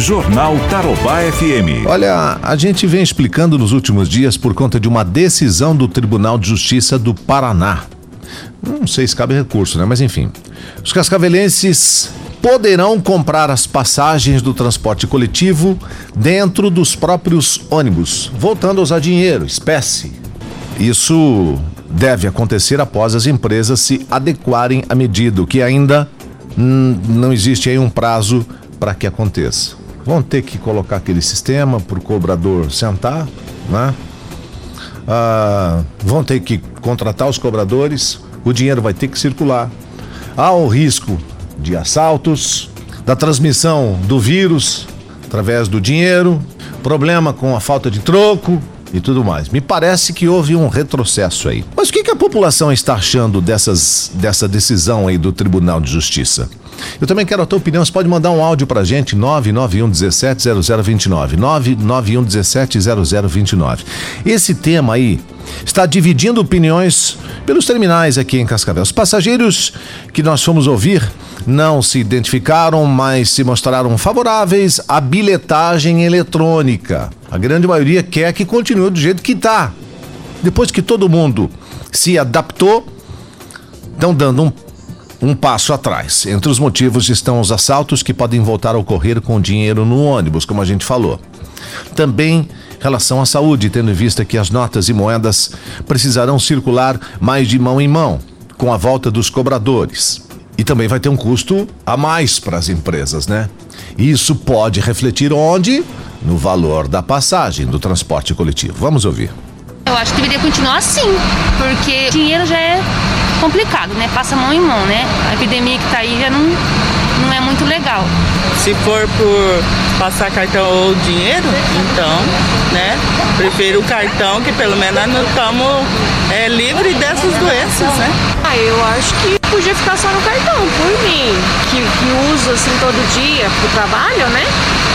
Jornal Tarobá FM. Olha, a gente vem explicando nos últimos dias por conta de uma decisão do Tribunal de Justiça do Paraná. Não sei se cabe recurso, né? Mas enfim. Os cascavelenses poderão comprar as passagens do transporte coletivo dentro dos próprios ônibus, voltando a usar dinheiro, espécie. Isso deve acontecer após as empresas se adequarem à medida, o que ainda hum, não existe aí um prazo para que aconteça. Vão ter que colocar aquele sistema para o cobrador sentar, né? Ah, vão ter que contratar os cobradores, o dinheiro vai ter que circular. Há o risco de assaltos, da transmissão do vírus através do dinheiro, problema com a falta de troco, e tudo mais. Me parece que houve um retrocesso aí. Mas o que, que a população está achando dessas, dessa decisão aí do Tribunal de Justiça? Eu também quero a tua opinião. Você pode mandar um áudio pra gente, 991 17 0029. 991 17 0029. Esse tema aí está dividindo opiniões pelos terminais aqui em Cascavel. Os passageiros que nós fomos ouvir não se identificaram, mas se mostraram favoráveis à bilhetagem eletrônica. A grande maioria quer que continue do jeito que está. Depois que todo mundo se adaptou, estão dando um, um passo atrás. Entre os motivos estão os assaltos que podem voltar a ocorrer com dinheiro no ônibus, como a gente falou. Também relação à saúde, tendo em vista que as notas e moedas precisarão circular mais de mão em mão, com a volta dos cobradores. E também vai ter um custo a mais para as empresas, né? Isso pode refletir onde? No valor da passagem do transporte coletivo. Vamos ouvir. Eu acho que deveria continuar assim, porque dinheiro já é complicado, né? Passa mão em mão, né? A epidemia que tá aí já não, não é muito legal. Se for por passar cartão ou dinheiro, então, né? Prefiro o cartão, que pelo menos nós estamos é, livres dessas doenças, né? Ah, eu acho que podia ficar só no cartão, por mim, que, que uso assim todo dia pro trabalho, né?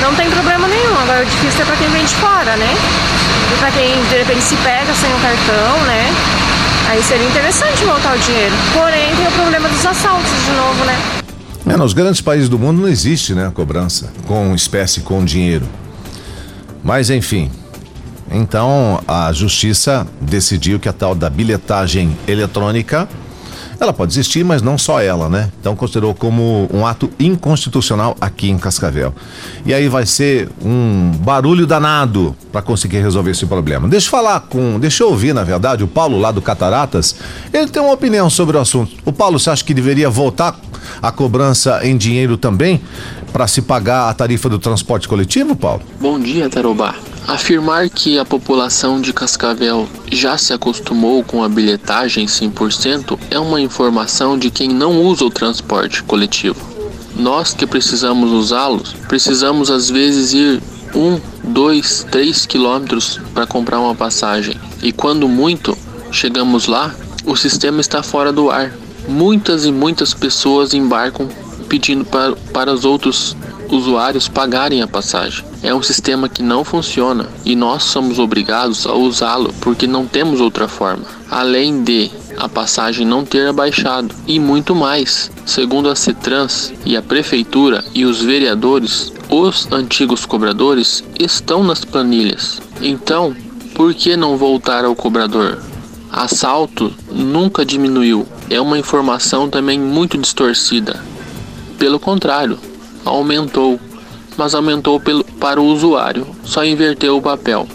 Não tem problema nenhum. Agora o difícil é pra quem vem de fora, né? E pra quem de repente se pega sem o cartão, né? Aí seria interessante voltar o dinheiro. Porém, tem o problema dos assaltos de novo, né? É, nos grandes países do mundo não existe, né, cobrança com espécie, com dinheiro. Mas enfim, então a justiça decidiu que a tal da bilhetagem eletrônica ela pode existir, mas não só ela, né? Então considerou como um ato inconstitucional aqui em Cascavel. E aí vai ser um barulho danado para conseguir resolver esse problema. Deixa eu falar com, deixa eu ouvir, na verdade, o Paulo lá do Cataratas. Ele tem uma opinião sobre o assunto. O Paulo, você acha que deveria voltar a cobrança em dinheiro também para se pagar a tarifa do transporte coletivo, Paulo? Bom dia, Tarobá. Afirmar que a população de Cascavel já se acostumou com a bilhetagem 100% é uma informação de quem não usa o transporte coletivo. Nós que precisamos usá-los, precisamos às vezes ir um, dois, três quilômetros para comprar uma passagem. E quando muito chegamos lá, o sistema está fora do ar. Muitas e muitas pessoas embarcam pedindo para, para os outros usuários pagarem a passagem. É um sistema que não funciona e nós somos obrigados a usá-lo porque não temos outra forma. Além de a passagem não ter abaixado e muito mais. Segundo a Cetrans e a prefeitura e os vereadores, os antigos cobradores estão nas planilhas. Então, por que não voltar ao cobrador? Assalto nunca diminuiu. É uma informação também muito distorcida. Pelo contrário, aumentou, mas aumentou pelo, para o usuário, só inverteu o papel.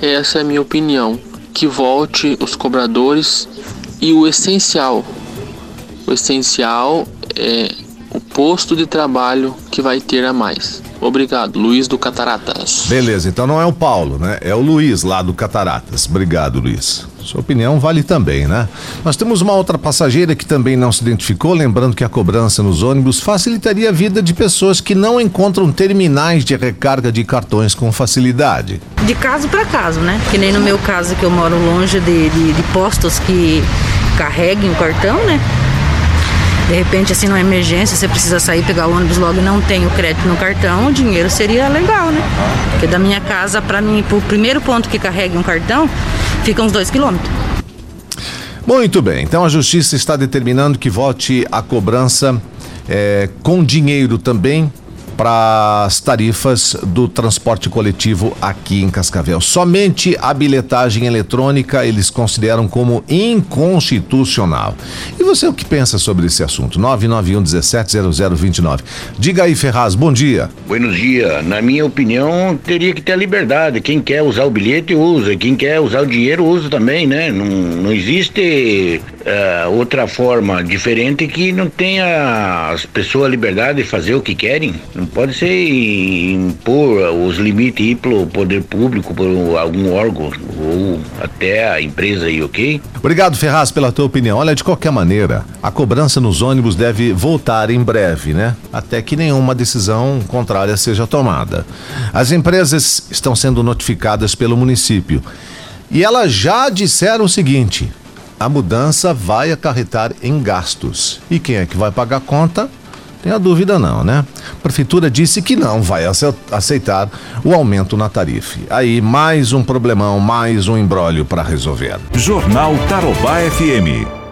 Essa é a minha opinião. Que volte os cobradores e o essencial. O essencial é posto de trabalho que vai ter a mais. Obrigado, Luiz do Cataratas. Beleza, então não é o Paulo, né? É o Luiz lá do Cataratas. Obrigado, Luiz. Sua opinião vale também, né? Nós temos uma outra passageira que também não se identificou, lembrando que a cobrança nos ônibus facilitaria a vida de pessoas que não encontram terminais de recarga de cartões com facilidade. De caso para caso, né? Que nem no meu caso que eu moro longe de, de, de postos que carreguem o cartão, né? De repente, assim, numa emergência, você precisa sair, pegar o ônibus logo não tem o crédito no cartão, o dinheiro seria legal, né? Porque da minha casa para mim, pro primeiro ponto que carregue um cartão, fica uns dois quilômetros. Muito bem, então a justiça está determinando que volte a cobrança é, com dinheiro também para as tarifas do transporte coletivo aqui em Cascavel. Somente a bilhetagem eletrônica eles consideram como inconstitucional. E você o que pensa sobre esse assunto? 991 170029. Diga aí, Ferraz, bom dia. Buenos dias. Na minha opinião, teria que ter a liberdade. Quem quer usar o bilhete, usa. Quem quer usar o dinheiro, usa também, né? Não, não existe uh, outra forma diferente que não tenha as pessoas a liberdade de fazer o que querem. Não pode ser impor os limites aí pelo poder público, por algum órgão ou até a empresa aí, ok? Obrigado, Ferraz, pela tua opinião. Olha, de qualquer maneira, a cobrança nos ônibus deve voltar em breve, né? Até que nenhuma decisão contrária seja tomada. As empresas estão sendo notificadas pelo município. E elas já disseram o seguinte: a mudança vai acarretar em gastos. E quem é que vai pagar a conta? Tem a dúvida não, né? A prefeitura disse que não vai aceitar o aumento na tarifa. Aí mais um problemão, mais um embrólio para resolver. Jornal Tarobá FM.